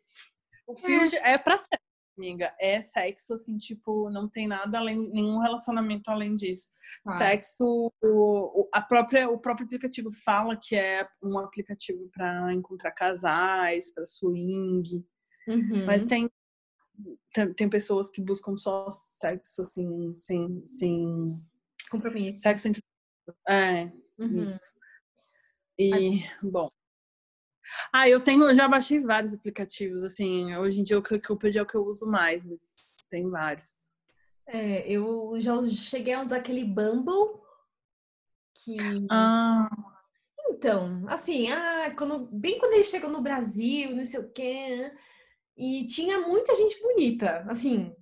O Field é, pra sexo, amiga. É sexo, assim, tipo, não tem nada além, nenhum relacionamento além disso. Tá. Sexo, o, a própria, o próprio aplicativo fala que é um aplicativo pra encontrar casais, pra swing. Uhum. Mas tem, tem, tem pessoas que buscam só sexo, assim, sem, sem compromisso. sexo entre. É, Uhum. isso. E, bom. Ah, eu tenho, eu já baixei vários aplicativos, assim, hoje em dia o que eu pedi é o que eu uso mais, mas tem vários. É, eu já cheguei a usar aquele Bumble que Ah, Então, assim, ah, quando, bem quando ele chegou no Brasil, não sei o quê, e tinha muita gente bonita, assim,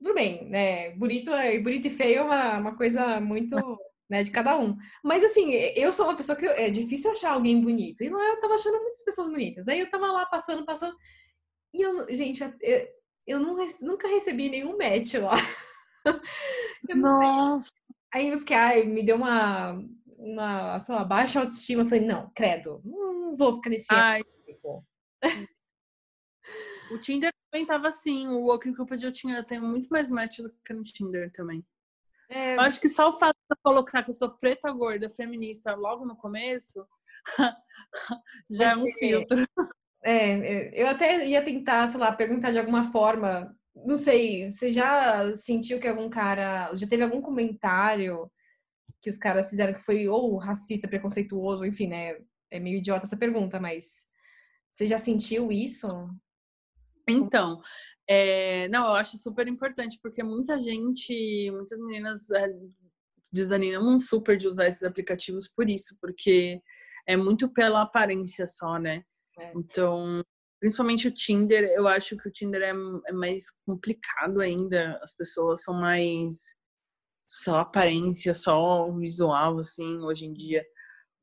tudo bem, né? Bonito, é- bonito e feio é uma, uma coisa muito, né, de cada um. Mas, assim, eu sou uma pessoa que é difícil achar alguém bonito, e lá eu tava achando muitas pessoas bonitas. Aí eu tava lá passando, passando, e eu, gente, eu, eu não nunca recebi nenhum match lá. *laughs* Eu não sei. nossa. Aí eu fiquei, ai, me deu uma, uma, sei lá, baixa autoestima. Eu falei, não, credo, não vou ficar nesse Ai, o Tinder também tava assim, o OkCupid eu tinha, eu tenho muito mais match do que no Tinder também. É, Eu acho que só o fato de colocar que eu sou preta, gorda, feminista logo no começo *laughs* já é um filtro. é, eu até ia tentar, sei lá, perguntar de alguma forma. Não sei, você já sentiu que algum cara. Já teve algum comentário que os caras fizeram que foi ou racista, preconceituoso, enfim, né? É meio idiota essa pergunta, mas você já sentiu isso? Então, É, não, eu acho super importante, porque muita gente, muitas meninas é, desanimam super de usar esses aplicativos por isso, porque é muito pela aparência só, né? É. Então, principalmente o Tinder, eu acho que o Tinder é, é mais complicado ainda. As pessoas são mais só aparência, só visual, assim, hoje em dia.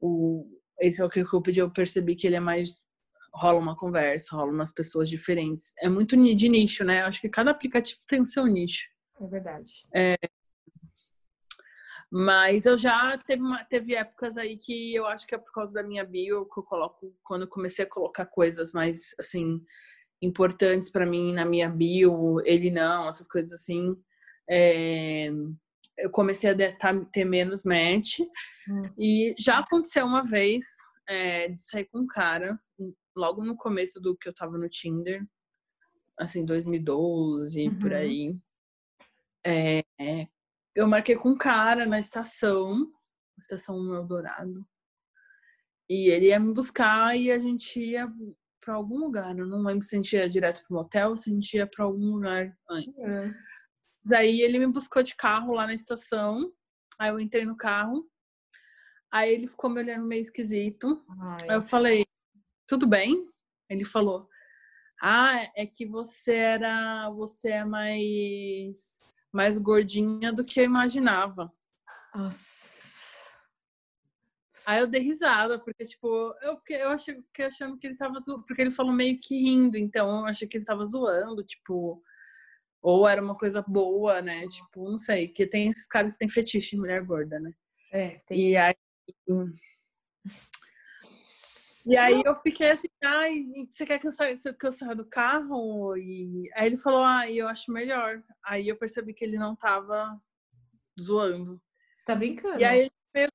O, esse é o que eu pedi, eu percebi que ele é mais rola uma conversa, rola umas pessoas diferentes. É muito de nicho, né? Acho que cada aplicativo tem o seu nicho. É verdade. É, mas eu já teve, uma, teve épocas aí que eu acho que é por causa da minha bio que eu coloco, quando eu comecei a colocar coisas mais, assim, importantes para mim na minha bio, ele não, essas coisas assim. É, eu comecei a ter menos match. Hum. E já aconteceu uma vez é, de sair com um cara, logo no começo do que eu tava no Tinder, assim, 2012, uhum. por aí. É, eu marquei com um cara na estação, estação Eldorado. E ele ia me buscar e a gente ia para algum lugar. Eu não lembro se a gente ia direto pro motel ou se a gente ia para algum lugar antes. É. Daí ele me buscou de carro lá na estação. Aí eu entrei no carro. Aí ele ficou me olhando meio esquisito. Ai. Aí eu falei, tudo bem? Ele falou, ah, é que você era, você é mais mais gordinha do que eu imaginava. Nossa. Aí eu dei risada, porque, tipo, eu fiquei, eu achei, fiquei achando que ele tava zoando, porque ele falou meio que rindo, então eu achei que ele tava zoando, tipo, ou era uma coisa boa, né? Tipo, não sei, que tem esses caras que têm fetiche em mulher gorda, né? É, tem. E aí. E aí eu fiquei assim, ai, você quer que eu saia, que eu saia do carro? E aí ele falou, ah, eu acho melhor. Aí eu percebi que ele não tava zoando. Você tá brincando? E aí ele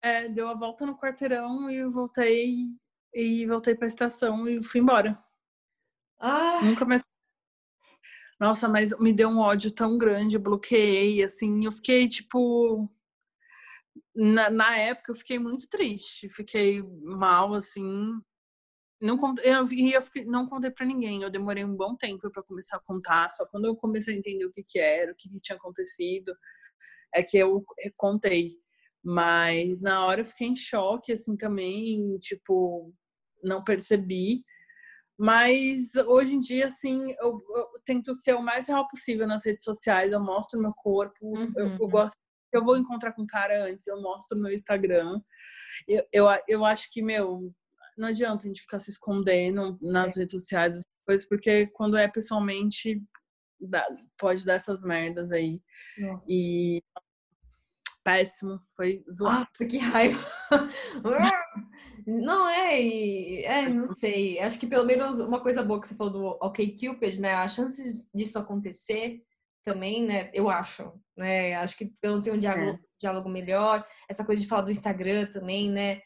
é, deu a volta no quarteirão e eu voltei e voltei pra estação e fui embora. Ah. Nunca mais. Nossa, mas me deu um ódio tão grande, eu bloqueei, assim, eu fiquei tipo na, na época eu fiquei muito triste, fiquei mal, assim. Não, eu, eu fiquei, não contei para ninguém, eu demorei um bom tempo para começar a contar, só quando eu comecei a entender o que, que era, o que, que tinha acontecido, é que eu contei. Mas na hora eu fiquei em choque, assim, também, tipo, não percebi. Mas hoje em dia, assim, eu, eu, tento ser o mais real possível nas redes sociais. Eu mostro meu corpo. Uhum. Eu, eu, uhum. gosto eu vou encontrar com o cara antes, eu mostro no meu Instagram. Eu, eu, eu acho que, meu, não adianta a gente ficar se escondendo nas é. redes sociais, coisas, porque quando é pessoalmente, dá, pode dar essas merdas aí. Nossa. E péssimo, foi zoado. Nossa, que raiva! *laughs* não é, é, não sei. Acho que pelo menos uma coisa boa que você falou do OK Cupid, né? A chance disso acontecer também, né? Eu acho, né? Acho que pelo menos tem um diálogo, é. diálogo melhor. Essa coisa de falar do Instagram também, né?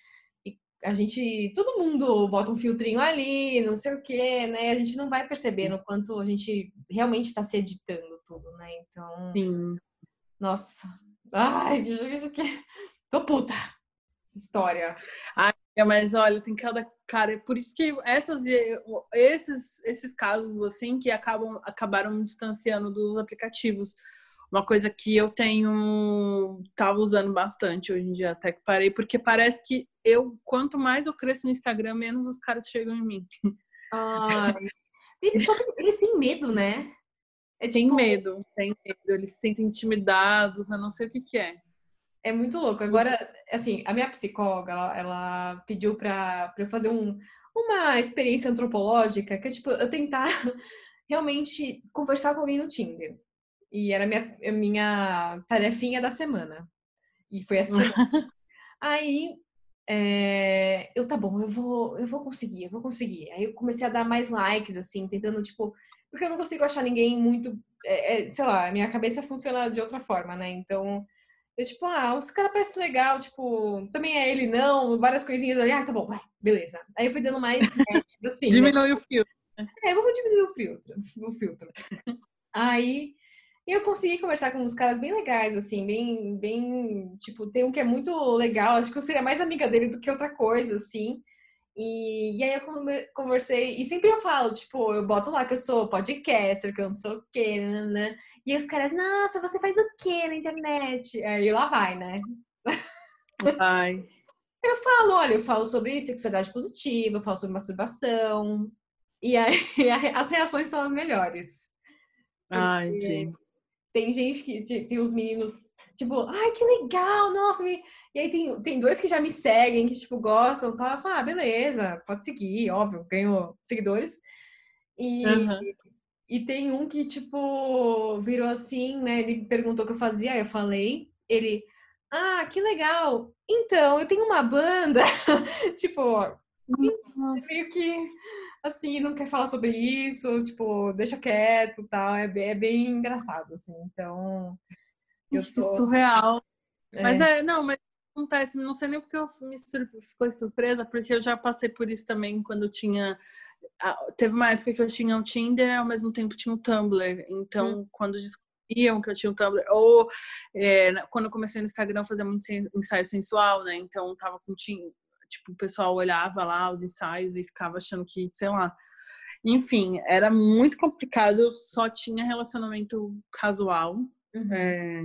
E a gente, todo mundo bota um filtrinho ali, não sei o quê, né? A gente não vai percebendo o quanto a gente realmente está se editando tudo, né? Então, Sim. nossa, ai, que tô puta. História. Ai, mas olha, tem cada cara, por isso que essas, esses, esses casos assim que acabam acabaram me distanciando dos aplicativos. Uma coisa que eu tenho tava usando bastante hoje em dia, até que parei, porque parece que eu quanto mais eu cresço no Instagram, menos os caras chegam em mim. Ai. Eles têm medo, né? É tipo... Tem medo, tem medo, eles se sentem intimidados, eu não sei o que que é. É muito louco. Agora, assim, a minha psicóloga, ela, ela pediu para eu fazer um, uma experiência antropológica, que é tipo, eu tentar *laughs* realmente conversar com alguém no Tinder. E era a minha, a minha tarefinha da semana. E foi semana. *laughs* Aí, é, eu, tá bom, eu vou, eu vou conseguir, eu vou conseguir. Aí eu comecei a dar mais likes, assim, tentando, tipo, porque eu não consigo achar ninguém muito, é, é, sei lá, a minha cabeça funciona de outra forma, né? Então, eu, tipo, ah, os cara parece legal, tipo, também é ele não, várias coisinhas ali. Ah, tá bom, vai, beleza. Aí eu fui dando mais assim. Diminui né? o filtro. É, vamos diminuir o filtro. *laughs* O filtro. Aí eu consegui conversar com uns caras bem legais, assim, bem, bem, tipo, tem um que é muito legal, acho que eu seria mais amiga dele do que outra coisa, assim. E, e aí eu conversei, e sempre eu falo, tipo, eu boto lá que eu sou podcaster, que eu não sou o quê, né? E os caras, nossa, você faz o quê na internet? Aí lá vai, né? Vai. *laughs* Eu falo, olha, eu falo sobre sexualidade positiva, eu falo sobre masturbação. E aí *laughs* as reações são as melhores. Ai, gente. Tem gente que tem os meninos, tipo, ai, que legal, nossa, me... E aí tem, tem dois que já me seguem, que, tipo, gostam, tal. Eu falo, ah, beleza, pode seguir, óbvio, ganho seguidores. E, uhum. e tem um que, tipo, virou assim, né? Ele perguntou o que eu fazia, aí eu falei. Ele, ah, que legal. Então, eu tenho uma banda, *laughs* tipo, Nossa. meio que assim, não quer falar sobre isso, tipo, deixa quieto tal. É é bem engraçado, assim. Então. Eu tô... surreal. É. Mas é, não, mas acontece, não sei nem porque eu me ficou surpresa, porque eu já passei por isso também quando eu tinha. Teve uma época que eu tinha o Tinder e ao mesmo tempo tinha o Tumblr. Então, hum. quando descobriam que eu tinha o Tumblr, ou é, quando eu comecei no Instagram, eu fazia muito ensaio sensual, né? Então, tava com. Tipo, o pessoal olhava lá os ensaios e ficava achando que, sei lá. Enfim, era muito complicado, só tinha relacionamento casual. Uhum. É,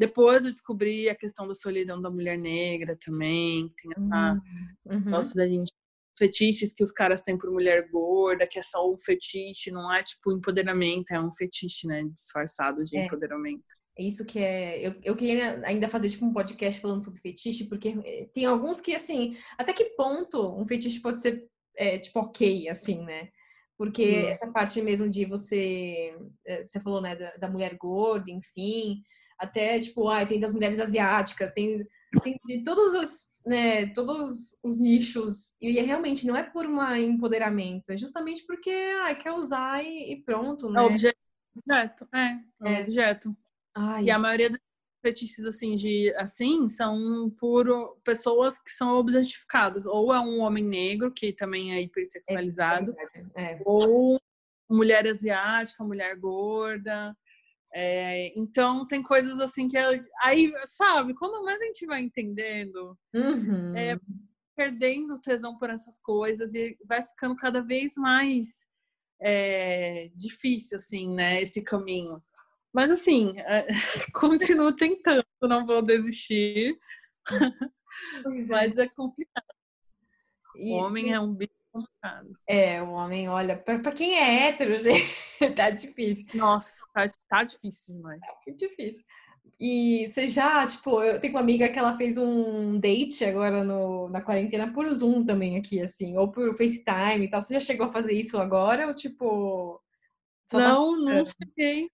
depois eu descobri a questão da solidão da mulher negra também, que tem essa uhum. uhum. da gente fetiches que os caras têm por mulher gorda, que é só um fetiche, não é tipo empoderamento, é um fetiche, né, disfarçado de é. empoderamento. É isso que é. Eu, eu queria ainda fazer tipo um podcast falando sobre fetiche, porque eh, tem alguns que, assim, até que ponto um fetiche pode ser, é, tipo, ok, assim, né? Porque hum. essa parte mesmo de você. Eh, você falou, né, da, da mulher gorda, enfim até tipo, ai, tem das mulheres asiáticas, tem, tem de todos os, né, todos os nichos. E é realmente não é por um empoderamento, é justamente porque ai, quer usar e, e pronto, né? É objeto, é, é, é. objeto. Ai. E a maioria dos fetiches assim de assim são por pessoas que são objetificadas ou é um homem negro que também é hipersexualizado é, é, ou mulher asiática mulher gorda é, então tem coisas assim que aí, sabe, quando mais a gente vai entendendo, uhum. é, perdendo tesão por essas coisas e vai ficando cada vez mais é, difícil, assim, né, esse caminho. Mas assim, é, *laughs* continuo tentando, não vou desistir. É. Mas é complicado. O homem é um bicho complicado. É, o homem, olha, para quem é hétero, *laughs* gente, tá difícil. Nossa, tá, tá difícil demais. É difícil. E você já, tipo, eu tenho uma amiga que ela fez um date agora no, na quarentena por Zoom também aqui, assim, ou por FaceTime e tal. Você já chegou a fazer isso agora ou, tipo... Não, tá... não cheguei.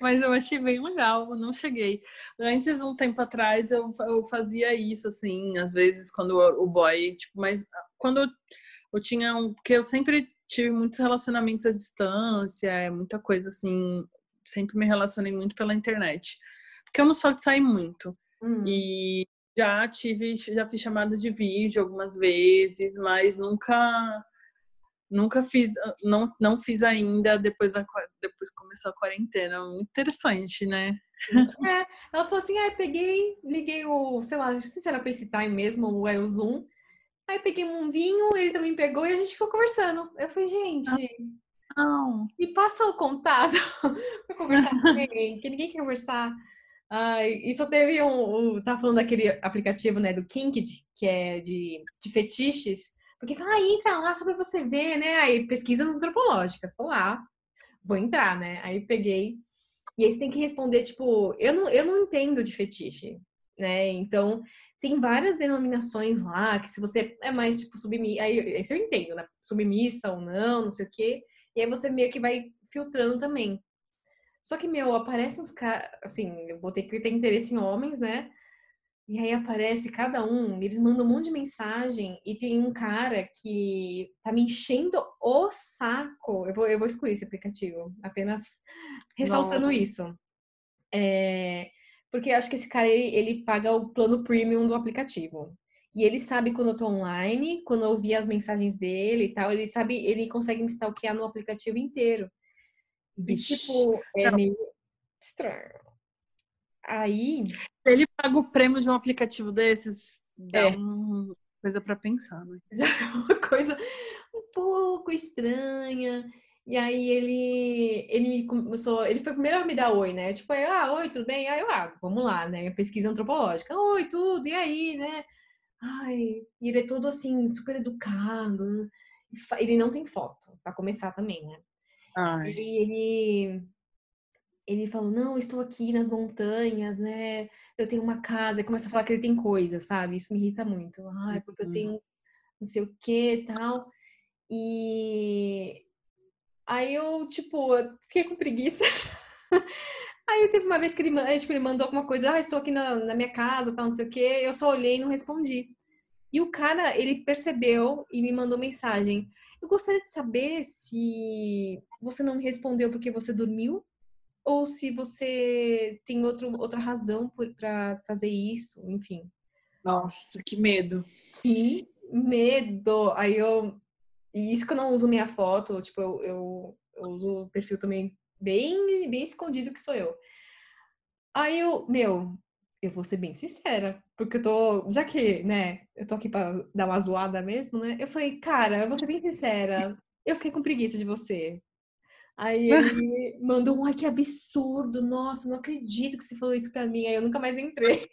Mas eu achei bem legal, eu não cheguei. Antes, um tempo atrás, eu, eu fazia isso, assim, às vezes, quando o, o boy, tipo, mas quando eu eu tinha um. Porque eu sempre tive muitos relacionamentos à distância, é muita coisa assim. Sempre me relacionei muito pela internet. Porque eu não sou de sair muito. Hum. E já tive, já fiz chamadas de vídeo algumas vezes, mas nunca nunca fiz, não, não fiz ainda depois da depois começou a quarentena. Muito interessante, né? É, ela falou assim: ah, peguei, liguei o, sei lá, não sei se era FaceTime mesmo ou é o Zoom. Aí peguei um vinho, ele também pegou e a gente ficou conversando. Eu falei, gente, não. me passa o contato *laughs* pra conversar com ninguém, que ninguém quer conversar. Ai, e só teve um, um. Tava falando daquele aplicativo, né, do Kinked, que é de, de fetiches. Porque fala, ah, entra lá só pra você ver, né? Aí pesquisas antropológicas, tô lá, vou entrar, né? Aí peguei. E aí você tem que responder, tipo, eu não, eu não entendo de fetiche, né? Então, tem várias denominações lá, que se você é mais, tipo, submissa, aí esse eu entendo, né? Submissa ou não, não sei o quê. E aí você meio que vai filtrando também. Só que, meu, aparece uns caras, assim, eu botei que tem interesse em homens, né? E aí aparece cada um, eles mandam um monte de mensagem e tem um cara que tá me enchendo o saco. Eu vou, eu vou excluir esse aplicativo, apenas ressaltando Não. isso. É, porque eu acho que esse cara, ele, ele paga o plano premium do aplicativo. E ele sabe quando eu tô online, quando eu vi as mensagens dele e tal, ele sabe, ele consegue me stalkear no aplicativo inteiro. E, tipo, é meio estranho. Aí. Ele paga o prêmio de um aplicativo desses, dá é. um Coisa para pensar, né? *laughs* Já é uma coisa um pouco estranha. E aí ele, ele me começou, ele foi primeiro a me dar oi, né? Tipo, aí, ah, oi, tudo bem? Aí eu, ah, vamos lá, né? Pesquisa antropológica. Oi, tudo, e aí, né? Ai, e ele é todo assim, super educado. Ele não tem foto, para começar também, né? Ai. Ele, ele, ele falou, não, estou aqui nas montanhas, né? Eu tenho uma casa. E começa a falar que ele tem coisa, sabe? Isso me irrita muito. Ai, porque eu uhum. tenho não sei o que tal. E Aí eu, tipo, fiquei com preguiça. *laughs* Aí teve uma vez que ele, tipo, ele mandou alguma coisa, ah, estou aqui na, na minha casa, tal, não sei o quê. Eu só olhei e não respondi. E o cara, ele percebeu e me mandou mensagem. Eu gostaria de saber se você não me respondeu porque você dormiu ou se você tem outro, outra razão para fazer isso, enfim. Nossa, que medo. Que medo. Aí eu e isso que eu não uso minha foto, tipo, eu, eu, eu uso o perfil também bem, bem escondido que sou eu. Aí eu, meu, eu vou ser bem sincera, porque eu tô, já que, né, eu tô aqui pra dar uma zoada mesmo, né? Eu falei, cara, eu vou ser bem sincera, eu fiquei com preguiça de você. Aí ele *laughs* mandou um, ai, que absurdo, nossa, não acredito que você falou isso pra mim. Aí eu nunca mais entrei.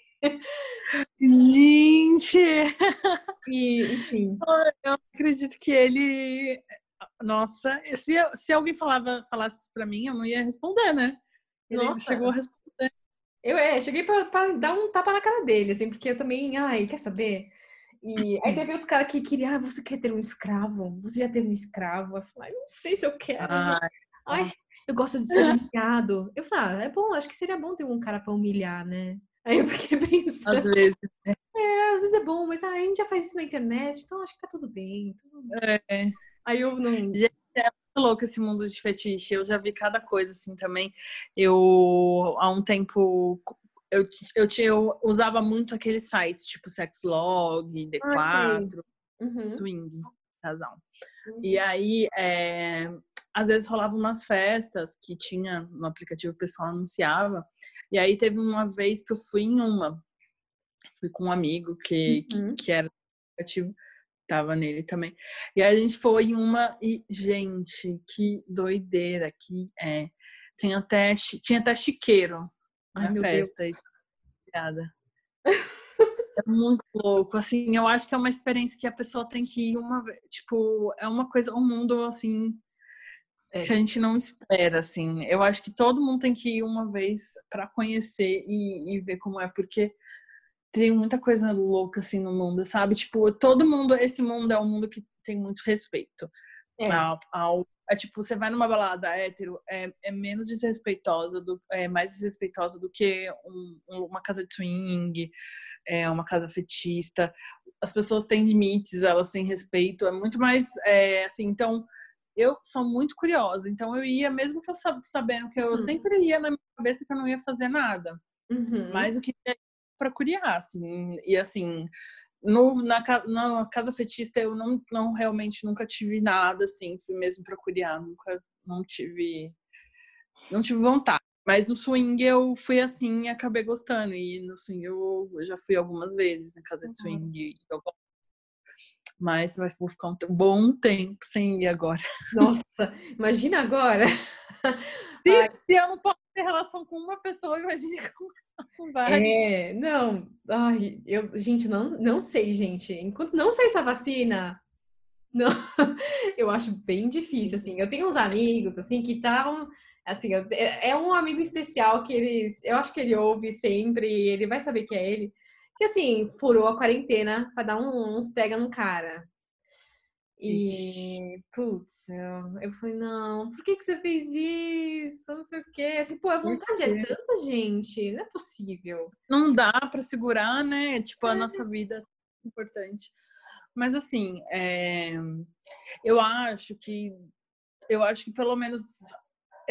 Gente! E, enfim. Eu acredito que ele. Nossa, se, se alguém falava, falasse pra mim, eu não ia responder, né? Ele Nossa. chegou a responder. Eu é, cheguei pra, pra, dar um tapa na cara dele, assim, porque eu também, ai, quer saber? E aí teve outro cara que queria, ah, você quer ter um escravo? Você já teve um escravo? Eu falei, não sei se eu quero. Ai, ai eu gosto de ser humilhado. Eu falei, ah, é bom, acho que seria bom ter um cara pra humilhar, né? Aí eu fiquei *laughs* pensando. Às vezes. Né? É, às vezes é bom, mas ah, a gente já faz isso na internet, então acho que tá tudo bem. Tudo bem. É. Aí eu não. Gente, é muito louco esse mundo de fetiche. Eu já vi cada coisa assim também. Eu, há um tempo, eu, eu, tinha, eu usava muito aqueles sites tipo Sexlog, D4, ah, uhum. Twing, casal. Uhum. E aí, é, às vezes rolava umas festas que tinha no aplicativo, o pessoal anunciava. E aí teve uma vez que eu fui em uma. Fui com um amigo que, uhum. que, que era aplicativo, tava nele também. E aí a gente foi em uma e, gente, que doideira que é. Tem até, tinha até chiqueiro na Ai, festa. Obrigada. É muito louco, assim, eu acho que é uma experiência que a pessoa tem que ir uma vez, tipo, é uma coisa, um mundo, assim, é. que a gente não espera, assim. Eu acho que todo mundo tem que ir uma vez para conhecer e, e, ver como é, porque tem muita coisa louca, assim, no mundo, sabe? Tipo, todo mundo, esse mundo é um mundo que tem muito respeito é. ao, ao é tipo, você vai numa balada hétero, é, é menos desrespeitosa, do, é mais desrespeitosa do que um, uma casa de swing, é, uma casa fetista. As pessoas têm limites, elas têm respeito, é muito mais, é, assim, então eu sou muito curiosa, então eu ia, mesmo que eu sabendo que eu uhum. sempre ia na minha cabeça que eu não ia fazer nada. Uhum. Mas o que é para curiar, assim, e assim, no, na, na casa fetista eu não, não realmente nunca tive nada, assim, fui mesmo para curiar, nunca, não tive, não tive vontade. Mas no swing eu fui assim e acabei gostando. E no swing eu, eu já fui algumas vezes na casa de uhum. swing. Eu mas vai ficar um bom tempo sem ir agora. *laughs* Nossa, imagina agora. Se, se, eu não posso ter relação com uma pessoa, imagine *laughs* com, com várias. É, não, ai, eu, gente, não, não sei, gente. Enquanto não sei essa vacina, não, *laughs* eu acho bem difícil, assim. Eu tenho uns amigos, assim, que estavam, assim, é, é um amigo especial que eles, eu acho que ele ouve sempre, ele vai saber que é ele que assim, furou a quarentena pra dar um, uns pega no cara. E, putz, eu, eu falei, não, por que, que você fez isso? Não sei o quê. Assim, pô, a vontade é tanta, gente, não é possível. Não dá pra segurar, né? Tipo, a é. nossa vida é importante. Mas assim, é... eu acho que eu acho que pelo menos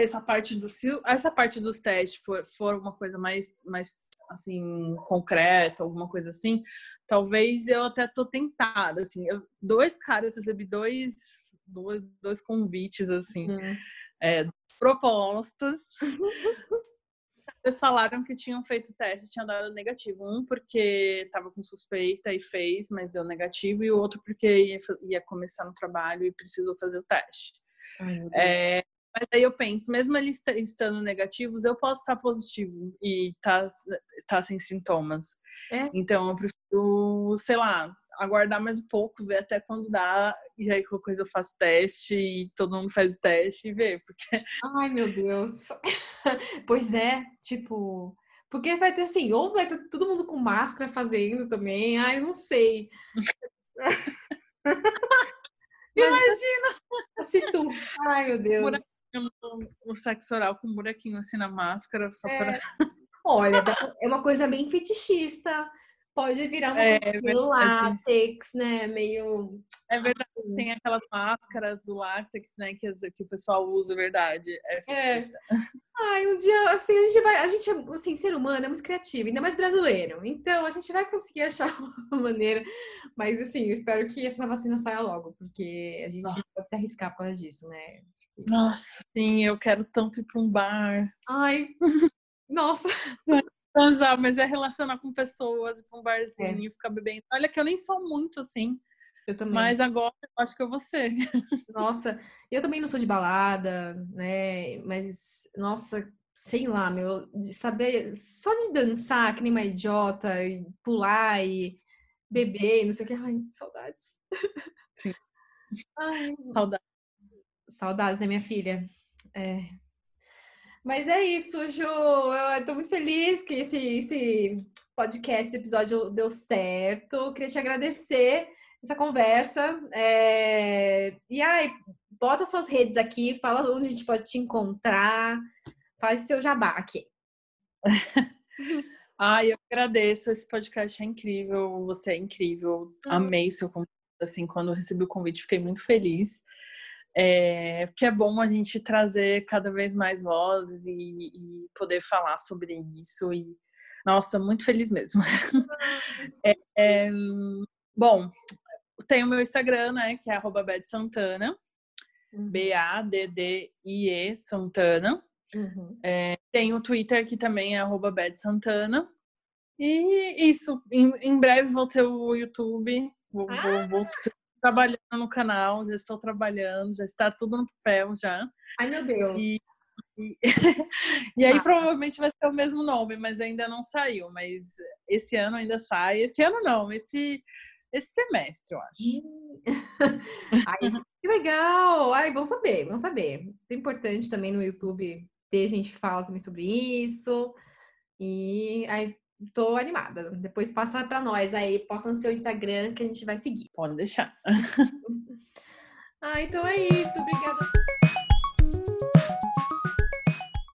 essa parte do essa parte dos testes for, for uma coisa mais mais assim concreta alguma coisa assim talvez eu até tô tentada assim eu, dois caras recebi dois dois, dois convites assim uhum. é, propostas *laughs* Eles falaram que tinham feito teste tinha dado negativo. Um porque estava com suspeita e fez, mas deu negativo, e o outro porque ia, ia começar no trabalho e precisou fazer o teste. Ai, é, mas aí eu penso, mesmo eles estando negativos, eu posso estar positivo e estar tá, tá sem sintomas. É. Então eu prefiro, sei lá, aguardar mais um pouco, ver até quando dá, e aí qualquer coisa eu faço teste e todo mundo faz o teste e vê, porque. Ai, meu Deus. *laughs* pois é, tipo. Porque vai ter assim, ou vai ter todo mundo com máscara fazendo também, ai, não sei. *laughs* Imagina! Se tu. Ai, meu Deus o sexo oral com um buraquinho assim na máscara, só é. para. Olha, é uma coisa bem fetichista. Pode virar uma é, látex, né? Meio. É verdade, tem aquelas máscaras do látex, né? Que, que o pessoal usa, é verdade. É, é. fetichista. É. Ai, um dia, assim, a gente vai. A gente, assim, ser humano é muito criativo, ainda mais brasileiro. Então, a gente vai conseguir achar *laughs* uma maneira. Mas, assim, eu espero que essa vacina saia logo, porque a gente Nossa. pode se arriscar por causa disso, né? Nossa, sim, eu quero tanto ir para um bar. Ai, *laughs* nossa. Transar, mas é relacionar com pessoas, ir pra um barzinho, é. ficar bebendo. Olha que eu nem sou muito assim. Eu também. Mas agora eu acho que eu vou ser. *laughs* Nossa, eu também não sou de balada, né? Mas, nossa, sei lá, meu, de saber só de dançar, que nem uma idiota, e pular e beber, não sei o que. Ai, saudades. Sim. Ai, saudades. Saudades, né, minha filha? É. Mas é isso, Ju. Eu tô muito feliz que esse, esse podcast, esse episódio deu certo. Queria te agradecer essa conversa. É... E aí, bota suas redes aqui, fala onde a gente pode te encontrar. Faz seu jabá aqui. *laughs* Ai, eu agradeço. Esse podcast é incrível. Você é incrível. Uhum. Amei o seu convite. Assim, quando eu recebi o convite, fiquei muito feliz. É, porque é bom a gente trazer cada vez mais vozes e, e poder falar sobre isso. E, nossa, muito feliz mesmo. *laughs* é, é, bom, tem o meu Instagram, né, que é arroba Santana, uhum. B-A-D-D-I-E Santana. Uhum. É, tem o Twitter que também é arroba Santana. E isso, em, em breve vou ter o YouTube, vou, ah. vou, vou trabalhando no canal, já estou trabalhando, já está tudo no papel já. Ai, meu Deus. E, e, *laughs* e aí ah. provavelmente vai ser o mesmo nome, mas ainda não saiu. Mas esse ano ainda sai. Esse ano não, esse, esse semestre, eu acho. *laughs* Ai, que legal! Ai, vamos saber, vamos saber. É importante também no YouTube ter gente que fala também sobre isso. E aí tô animada. Depois passa para nós aí, posta no seu Instagram que a gente vai seguir. Pode deixar. *laughs* ah, então é isso. Obrigada.